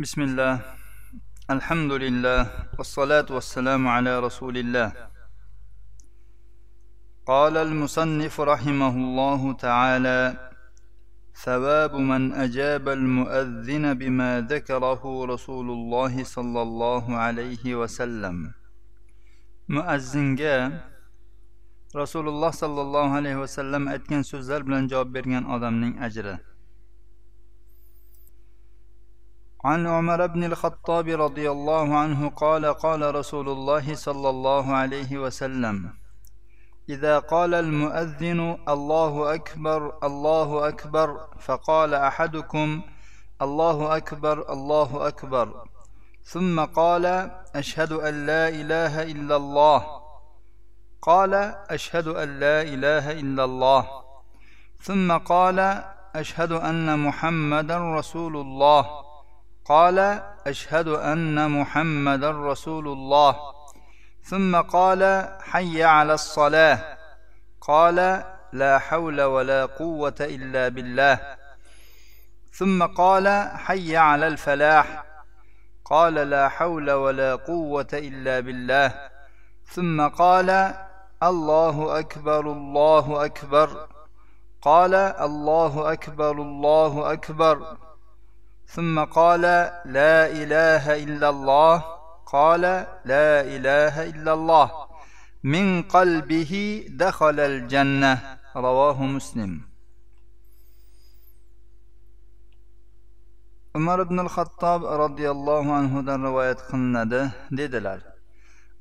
بسم الله الحمد لله والصلاة والسلام على رسول الله قال المصنف رحمه الله تعالى ثواب من أجاب المؤذن بما ذكره رسول الله صلى الله عليه وسلم مؤذنga rasululloh sollallohu alayhi vasallam aytgan so'zlar bilan javob bergan odamning ajri عن عمر بن الخطاب رضي الله عنه قال قال رسول الله صلى الله عليه وسلم إذا قال المؤذن الله أكبر الله أكبر فقال أحدكم الله أكبر الله أكبر ثم قال أشهد أن لا إله إلا الله قال أشهد أن لا إله إلا الله ثم قال أشهد أن محمدا رسول الله قال أشهد أن محمد رسول الله. ثم قال حي على الصلاة. قال لا حول ولا قوة إلا بالله. ثم قال حي على الفلاح. قال لا حول ولا قوة إلا بالله. ثم قال الله أكبر الله أكبر. قال الله أكبر الله أكبر. ثم قال لا إله إلا الله قال لا إله إلا الله من قلبه دخل الجنة رواه مسلم umar ibn xattob roziyallohu anhudan rivoyat qilinadi dedilar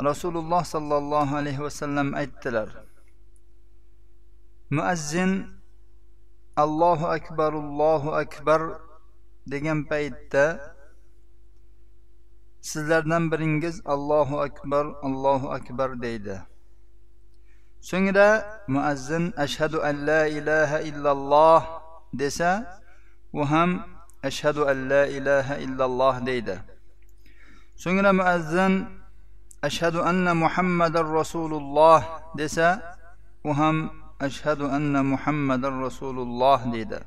rasululloh sollallohu alayhi vasallam aytdilar muazzin allohu akbar allohu akbar degan paytda sizlardan biringiz allohu akbar allohu akbar deydi. So'ngra muazzin ashhadu an la ilaha illalloh desa u ham ashhadu an la ilaha illalloh deydi. So'ngra muazzin ashhadu anna muhammadan rasululloh desa u ham ashhadu anna muhammadan rasululloh deydi.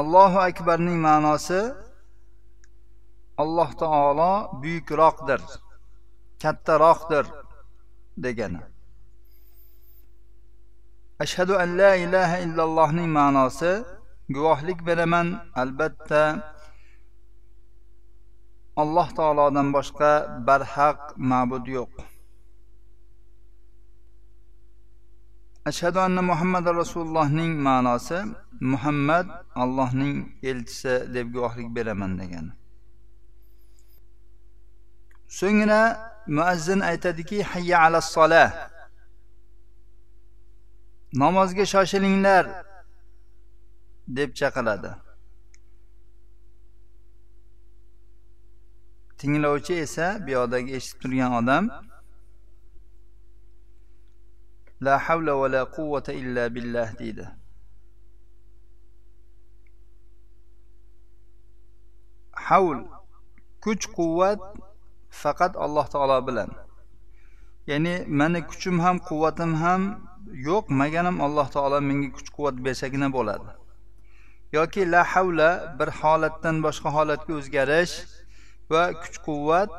Allohu akbarning ma'nosi alloh taolo buyukroqdir kattaroqdir degani. Ashhadu an la ilaha illallohning ma'nosi guvohlik beraman albatta. Alloh taolodan boshqa barhaq ma'bud yo'q. Ashhadu anna muhammad rasulullohning ma'nosi muhammad allohning elchisi deb guvohlik beraman degani so'ngra muazzin aytadiki hayya ala sola namozga shoshilinglar deb chaqiradi. Tinglovchi esa bu yoqdagi eshitib turgan odam la havla va la quvvata illa billah deydi. Havl kuch quvvat faqat alloh taolo bilan. Ya'ni mani kuchim ham quvvatim ham yo'q maganim alloh taolo menga kuch quvvat bersagina bo'ladi. Yoki la havla bir holatdan boshqa holatga o'zgarish va kuch quvvat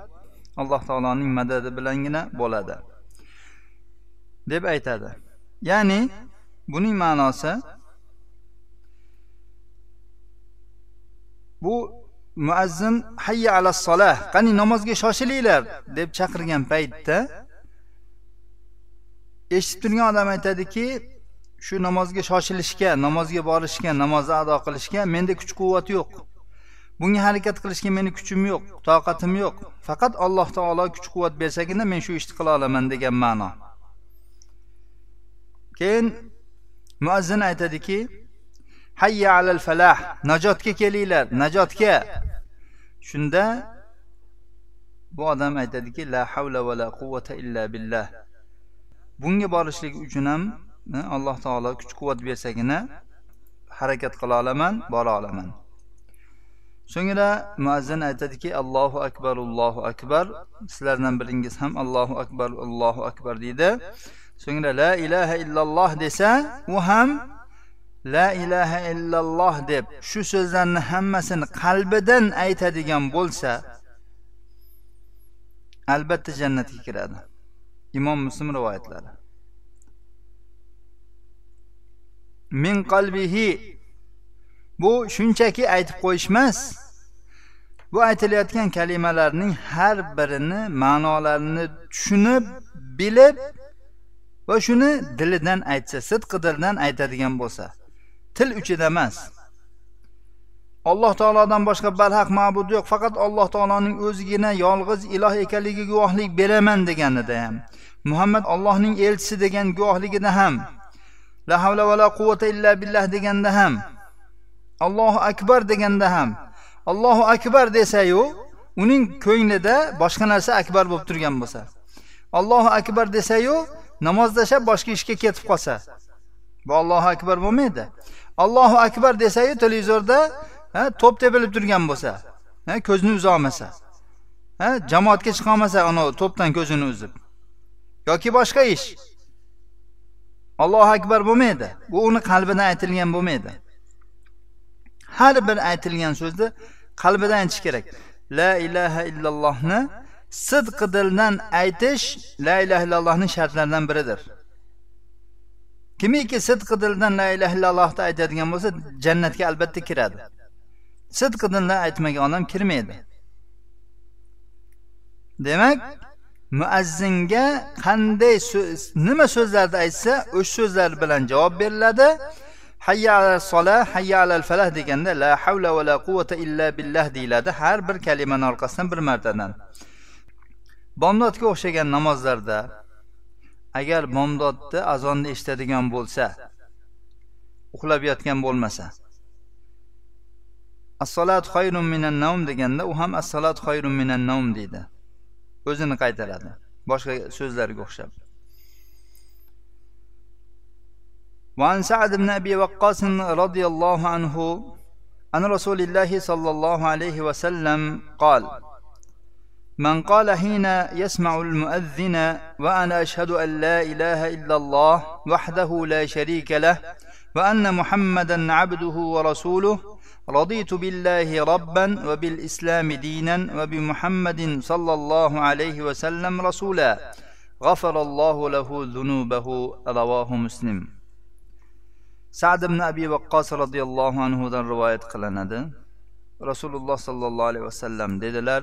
alloh taoloning madadi bilangina bo'ladi. Deb aytadi. Ya'ni buning ma'nosi bu muazzin hayya ala solah qani namozga shoshilinglar deb chaqirgan paytda eshitib turgan odam aytadiki shu namozga shoshilishga namozga borishga namozni ado qilishga menda kuch quvvat yo'q. Bunga harakat qilishga meni kuchim yo'q toqatim yo'q. Faqat alloh taolo kuch quvvat bersagina men shu ishni qila olaman degan ma'no. Keyin muazzin aytadiki hayya alal falah najotga kelinglar najotga. Shunda bu odam aytadiki la havla va la quvvata illa billah. Bunga borishlik uchun ham e, alloh taolo kuch quvvat bersagina harakat qila olaman bora olaman. So'ngra muazzin aytadiki allohu akbar allohu akbar. Sizlardan biringiz ham allohu akbar allohu akbar deydi. So'ngra la ilaha illalloh desa u ham la ilaha illalloh deb shu so'zlarni hammasini qalbidan aytadigan bo'lsa albatta jannatga kiradi. Imom muslim rivoyatlari. Min qalbihi. Bu shunchaki aytib qo'yish emas. Bu aytilayotgan kalimalarning har birini ma'nolarini tushunib bilib va shuni dilidan aytsa sidqi dildan aytadigan bo'lsa til uchida emas. Alloh taolodan boshqa barhaq ma'bud yo'q. Faqat alloh taoloning o'zigina yolg'iz iloh ekanligiga guvohlik beraman deganida ham muhammad allohning elchisi degan guvohligida ham la havla va la quvvata illa billah deganda ham allohu akbar deganda ham allohu akbar desayu uning ko'nglida boshqa narsa akbar bo'lib turgan bo'lsa allohu akbar desayu namozdashab boshqa ishga ketib qolsa. Bu allohu akbar bo'lmaydi. Allohu akbar desayu televizorda to'p tepilib turgan bo'lsa ko'zini uzolmasa jamoatga chiqa olmasa anavi to'pdan ko'zini uzib. Yoki boshqa ish. Allohu akbar bo'lmaydi. Bu uni qalbidan aytilgan bo'lmaydi. Har bir aytilgan so'zni qalbidan aytish kerak. La ilaha illallohni sidqi dildan aytish la ilaha illallohning shartlaridan biridir. Kimiki sidqi dildan la ilaha illallohni aytadigan bo'lsa jannatga albatta kiradi. Sidqi dildan aytmagan odam kirmaydi. Demak muazzinga qanday nima so'zlarni aytsa o'sha so'zlar bilan javob beriladi. Hayya ala sola hayya alal falah deganda la havla va la quvvata illa billah deyiladi har bir kalimani orqasidan bir martadan. bomdodga o'xshagan namozlarda agar bomdodni azonni eshitadigan bo'lsa uxlab yotgan bo'lmasa as-solat xoyrun minan nawm deganda u ham as-solat xoyrun minan nawm deydi o'zini qaytaradi boshqa so'zlarga o'xshab وعن سعد بن أبي وقاص رضي الله عنه عن رسول الله صلى الله عليه وسلم قال من قال حين يسمع المؤذن وأنا أشهد أن لا إله إلا الله وحده لا شريك له وأن محمدا عبده ورسوله رضيت بالله ربا وبالإسلام دينا وبمحمد صلى الله عليه وسلم رسولا. غفر الله له ذنوبه رواه مسلم. sad ibn abi vaqqos roziyallohu anhudan rivoyat qilinadi rasululloh sollallohu alayhi vasallam dedilar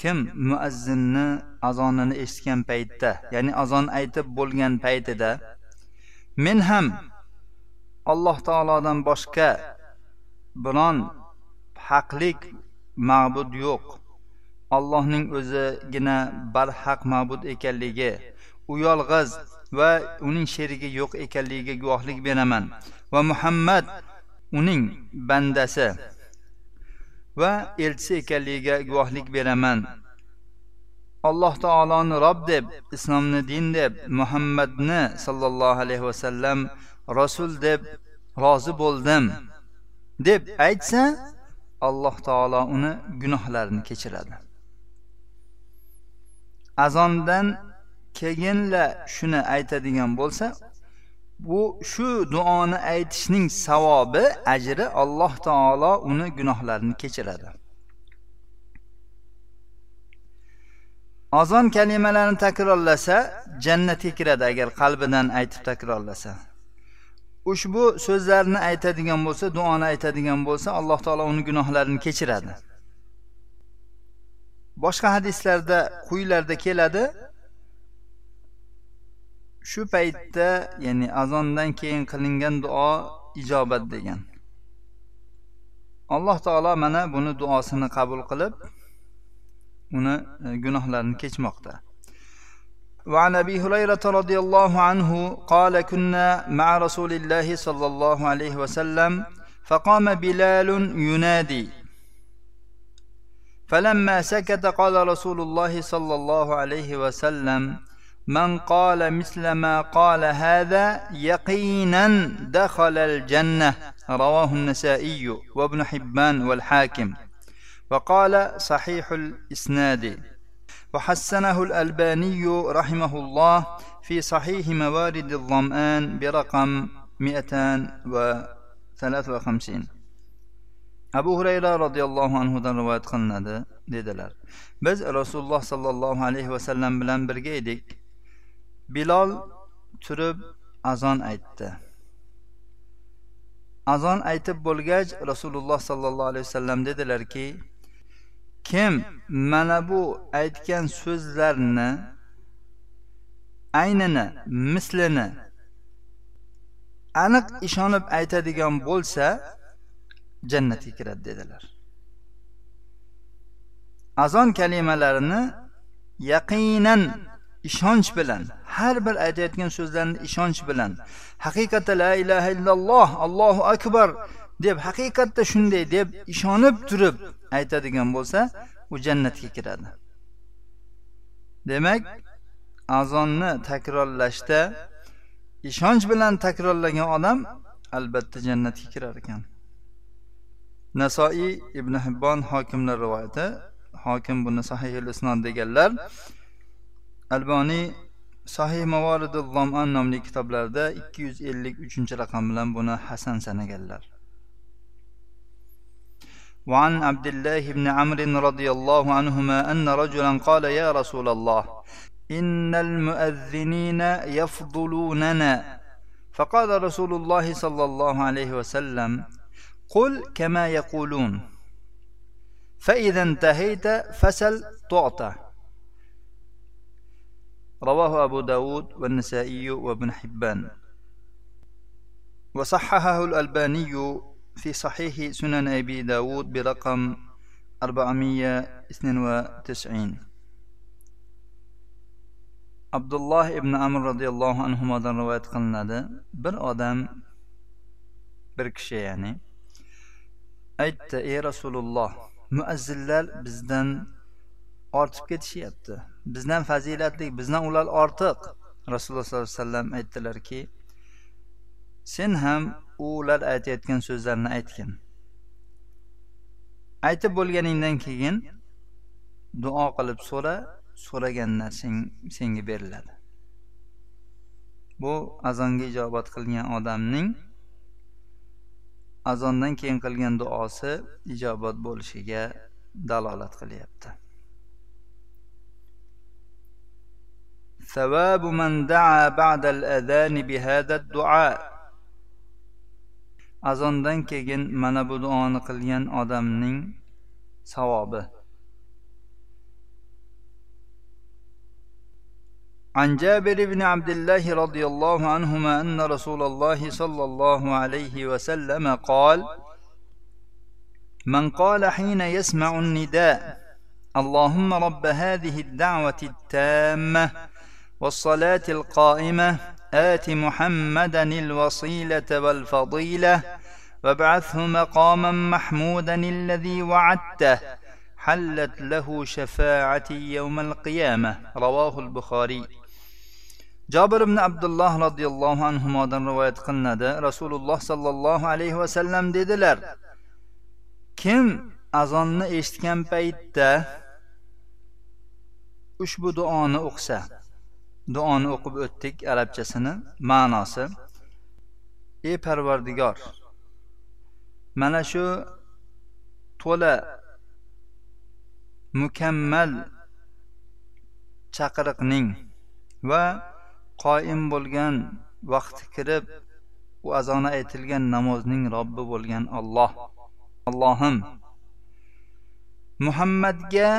kim muazzinni azonini eshitgan paytda ya'ni azon aytib bo'lgan paytida men ham alloh taolodan boshqa biron haqlik ma'bud yo'q. Allohning o'zigina barhaq ma'bud ekanligi u yolg'iz va uning sherigi yo'q ekanligiga guvohlik beraman va muhammad uning bandasi. Va elchisi ekanligiga guvohlik beraman. Alloh taoloni rob deb islomni din deb muhammadni sollallohu alayhi vasallam rasul deb rozi bo'ldim deb aytsa alloh taolo uni gunohlarini kechiradi. Azondan keyinla shuni aytadigan bo'lsa bu shu duoni aytishning savobi ajri alloh taolo uni gunohlarini kechiradi. Ozon kalimalarini takrorlasa jannatga kiradi agar qalbidan aytib takrorlasa. Ushbu so'zlarni aytadigan bo'lsa duoni aytadigan bo'lsa alloh taolo uni gunohlarini kechiradi. Boshqa hadislarda quyilarda keladi. shu paytda ya'ni azondan keyin qilingan duo ijobat degan alloh taolo mana buni duosini qabul qilib uni e, gunohlarini kechmoqda وعن ابي هريره رضي الله عنه قال كنا مع رسول الله صلى الله عليه وسلم فقام بلال ينادي فلما سكت قال رسول الله صلى الله عليه وسلم من قال مثل ما قال هذا يقينا دخل الجنة. رواه النسائي وابن حبان والحاكم. وقال صحيح الإسناد. وحسنه الألباني رحمه الله في صحيح موارد الظمآن برقم مئتان وثلاث وخمسين. abu hurayra roziyallohu anhudan rivoyat qilinadi dedilar biz rasululloh sollallohu alayhi vasallam bilan birga edik bilol turib azon aytdi. Azon aytib bo'lgach rasululloh sollallohu alayhi vasallam dedilarki kim mana bu aytgan so'zlarni aynini mislini aniq ishonib aytadigan bo'lsa jannatga kiradi dedilar. Azon kalimalarini yaqinan ishonch bilan har bir aytayotgan so'zlarni ishonch bilan haqiqatda la ilaha illalloh allohu akbar deb haqiqatda shunday deb ishonib turib aytadigan bo'lsa u jannatga kiradi. Demak azonni takrorlashda ishonch bilan takrorlagan odam albatta jannatga kirar ekan. Nasoiy ibn hibbon hokimlar rivoyati hokim buni sahihil isnod deganlar alboniy sahih mavoridul zoman nomli ellik uchinchi raqam bilan buni hasan sanaganlar. وعن عبد الله بن عمرو رضي الله عنهما أن رجلا قال يا رسول الله إن المؤذنين يفضلوننا فقال رسول الله صلى الله عليه وسلم قل كما يقولون فإذا انتهيت فسل تعطى رواه أبو داود والنسائي وابن حبان. وصححه الألباني في صحيح سنن أبي داود برقم 492 عبد الله بن عمر رضي الله عنهما دان روايت قلنا ده بر آدم بر يعني أيت إيه رسول الله مؤذلال بزدن ortib ketishyapti. Bizdan fazilatli bizdan ular ortiq. Rasululloh sollallohu alayhi vasallam aytdilarki sen ham ular aytayotgan so'zlarni aytgin. Aytib bo'lganingdan keyin duo qilib so'ra so'ragan narsang senga beriladi. Bu azonga ijobat qilgan odamning azondan keyin qilgan duosi ijobat bo'lishiga dalolat qilyapti. ثواب من دعا بعد الأذان بهذا الدعاء. azondan keyin mana bu duoni qilgan odamning savobi عن جابر بن عبد الله رضي الله عنهما أن رسول الله صلى الله عليه وسلم قال من قال حين يسمع النداء اللهم رب هذه الدعوة التامة والصلاة القائمة آت محمدا الوصيلة والفضيلة وابعثه مقاما محمودا الذي وعدته حلت له شفاعتي يوم القيامة رواه البخاري jobir ibn abdulloh roziyallohu anhudan rivoyat qilinadi rasululloh sollallohu alayhi vasallam dedilar kim azonni eshitgan paytda ushbu duoni o'qisa duoni o'qib o'tdik arabchasini ma'nosi. Ey parvardigor mana shu to'la mukammal chaqiriqning va qoim bo'lgan vaqti kirib u azoni aytilgan namozning robbi bo'lgan olloh allohim. Muhammadga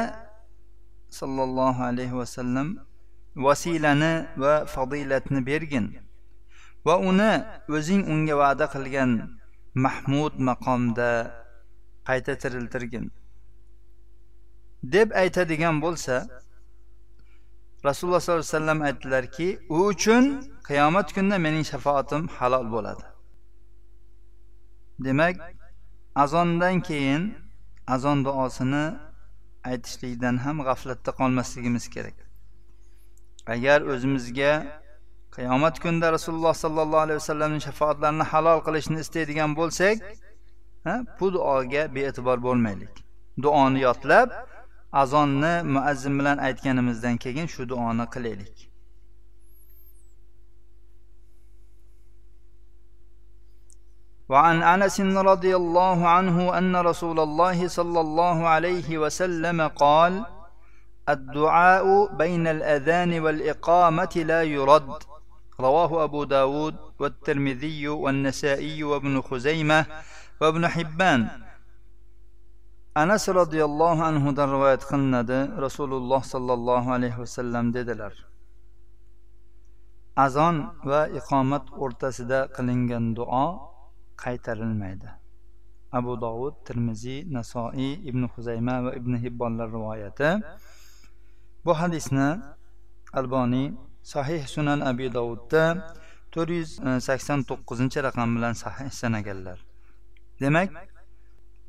sollallohu alayhi vasallam vasilani va fadilatni bergin va uni o'zing unga va'da qilgan mahmud maqomda qayta tiriltirgin. Deb aytadigan bo'lsa rasululloh sollallohu alayhi vasallam aytdilarki u uchun qiyomat kunida mening shafaatim halol bo'ladi. Demak azondan keyin azon duosini aytishlikdan ham g'aflatda qolmasligimiz kerak. agar o'zimizga qiyomat kunida rasululloh sollallohu alayhi vasallamning shafoatlarini halol qilishni istaydigan bo'lsak bu duoga bee'tibor bo'lmaylik duoni yodlab azonni muazzin bilan aytganimizdan keyin shu duoni qilaylik وعن انس رضي الله عنه ان رسول الله صلى الله عليه وسلم قال الدعاء بين الأذان والإقامة لا يرد. رواه أبو داود والترمذي والنسائي وابن خزيمة وابن حبان. أنس رضي الله عنه در رواية قند رسول الله صلى الله عليه وسلم ددلر أذان وإقامة ارتسد قلنجن دعاء قيتر الميدة أبو داود ترمذي نسائي ابن خزيمة وابن حبان للرواية رواية bu hadisni alboniy sahih sunan abi dovudda to'rt yuz sakson to'qqizinchi raqam bilan sahih sanaganlar. Demak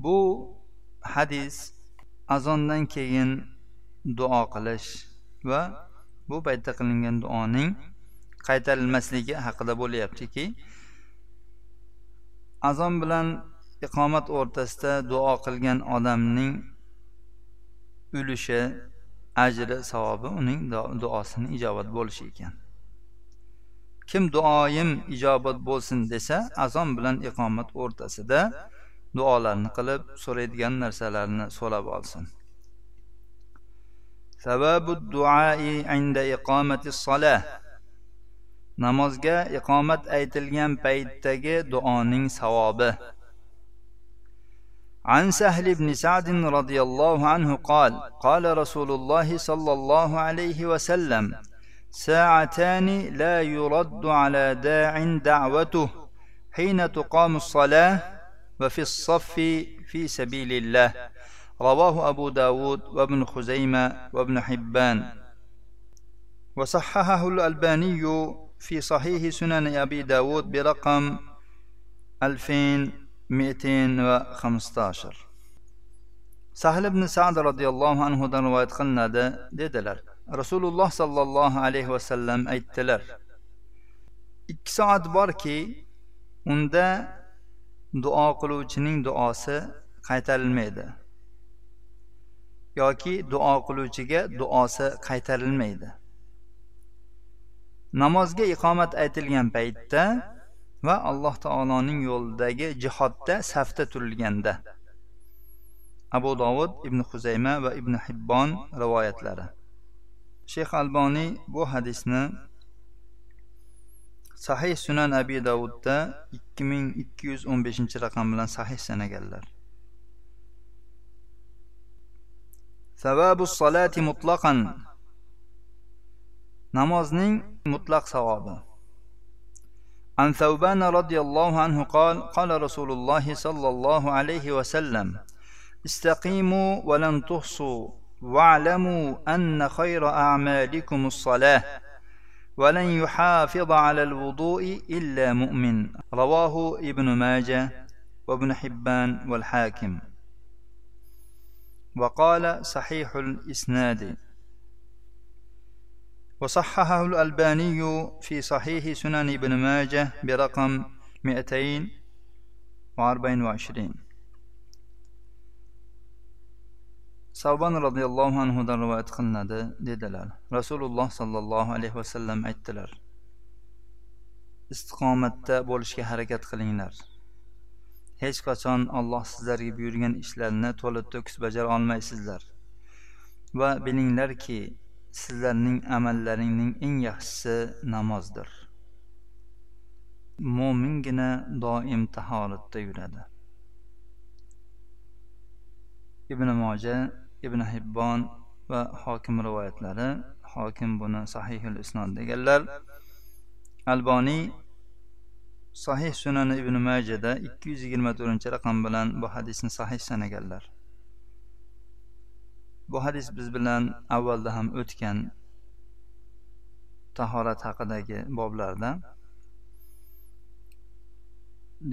bu hadis azondan keyin duo qilish va bu paytda qilingan duoning qaytarilmasligi haqida bo'lyaptiki azon bilan iqomat o'rtasida duo qilgan odamning ulushi ajri savobi uning duosini ijobat bo'lishi ekan. Kim duoyim ijobat bo'lsin desa azon bilan iqomat o'rtasida duolarni qilib so'raydigan narsalarini so'rab olsin. Sababu duai inda iqomati solah. Namozga iqomat aytilgan paytdagi duoning savobi. عن سهل بن سعد رضي الله عنه قال قال رسول الله صلى الله عليه وسلم ساعتان لا يرد على داع دعوته حين تقام الصلاة وفي الصف في سبيل الله. رواه أبو داود وابن خزيمة وابن حبان. وصححه الألباني في صحيح سنن أبي داود برقم 2215 sahl ibn sad roziyallohu anhudan rivoyat qilinadi dedilar. Rasululloh sollallohu alayhi vasallam aytdilar ikki soat borki unda duo qiluvchining duosi qaytarilmaydi yoki duo qiluvchiga duosi qaytarilmaydi. Namozga iqomat aytilgan paytda va alloh taoloning yo'lidagi jihodda safda turilganda. Abu dovud ibn huzayma va ibn hibbon rivoyatlari. Shayx alboniy bu hadisni sahih sunan abi davudda ikki ming ikki yuz o'n beshinchi raqam bilan sahih sanaganlar. Savabu salati mutlaqan. Namozning mutlaq savobi. عن ثوبان رضي الله عنه قال قال رسول الله صلى الله عليه وسلم استقيموا ولن تحصوا واعلموا أن خير أعمالكم الصلاة ولن يحافظ على الوضوء إلا مؤمن. رواه ابن ماجه وابن حبان والحاكم. وقال صحيح الإسناد. وصححه الألباني في صحيح سنن ابن ماجه برقم 224 savban roziyallohu anhudan rivoyat qilinadi dedilar rasululloh sollallohu alayhi vasallam aytdilar istiqomatda bo'lishga harakat qilinglar hech qachon alloh sizlarga buyurgan ishlarni to'la to'kis bajara olmaysizlar va bilinglarki sizlarning amallaringning eng yaxshisi namozdir. Mo'mingina doim tahoratda yuradi. Ibn moja ibn hibbon va hokim rivoyatlari hokim buni sahihul isnod deganlar alboniy sahih sunani ibn majada ikki yuz yigirma to'rtinchi raqam bilan bu hadisni sahih sanaganlar. bu hadis biz bilan avvalda ham o'tgan tahorat haqidagi boblarda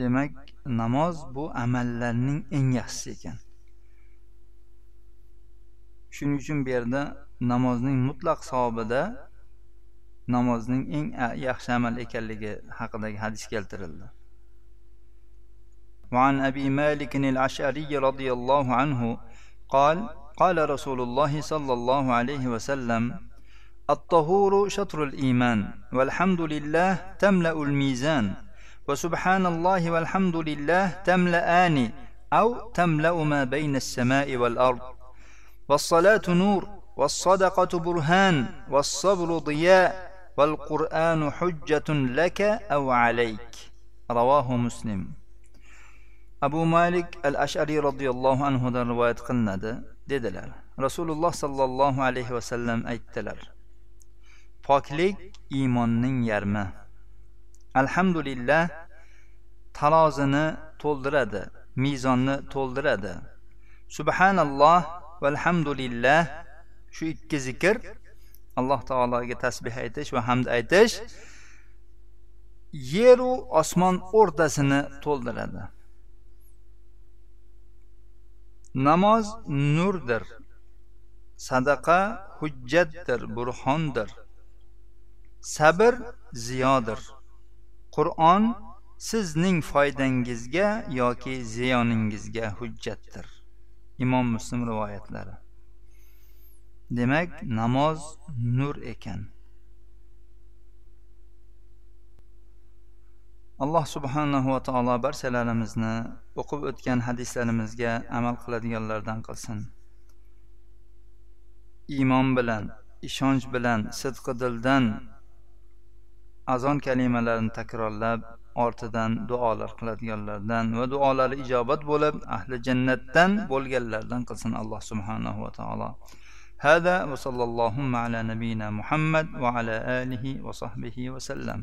demak namoz bu amallarning eng yaxshisi ekan shuning uchun bu yerda namozning mutlaq savobida namozning eng yaxshi amal ekanligi haqidagi hadis keltirildi وعن أبي مالك الأشعري رضي الله عنه قال قال رسول الله صلى الله عليه وسلم الطهور شطر الإيمان والحمد لله تملأ الميزان وسبحان الله والحمد لله تملأان أو تملأ ما بين السماء والأرض والصلاة نور والصدقة برهان والصبر ضياء والقرآن حجة لك أو عليك رواه مسلم. abu malik al ashariy roziyallohu anhudan rivoyat qilinadi dedilar. Rasululloh sollallohu alayhi vasallam aytdilar. Poklik iymonning yarmi. Alhamdulillah tarozini to'ldiradi mezonni to'ldiradi. Subhanalloh valhamdulillah shu ikki zikr alloh taologa tasbeh aytish va hamd aytish yeru osmon o'rtasini to'ldiradi. Namoz nurdir sadaqa hujjatdir burxondir sabr ziyodir. Qur'on sizning foydangizga yoki ziyoningizga hujjatdir. Imom muslim rivoyatlari. Demak namoz nur ekan. alloh subhanahu va taolo barchalarimizni o'qib o'tgan hadislarimizga amal qiladiganlardan qilsin iymon bilan ishonch bilan sidqi dildan azon kalimalarini takrorlab ortidan duolar qiladiganlardan va duolari ijobat bo'lib ahli jannatdan bo'lganlardan qilsin alloh subhanahu va taolo هذا وصلى اللهم على نبينا محمد وعلى آله وصحبه وسلم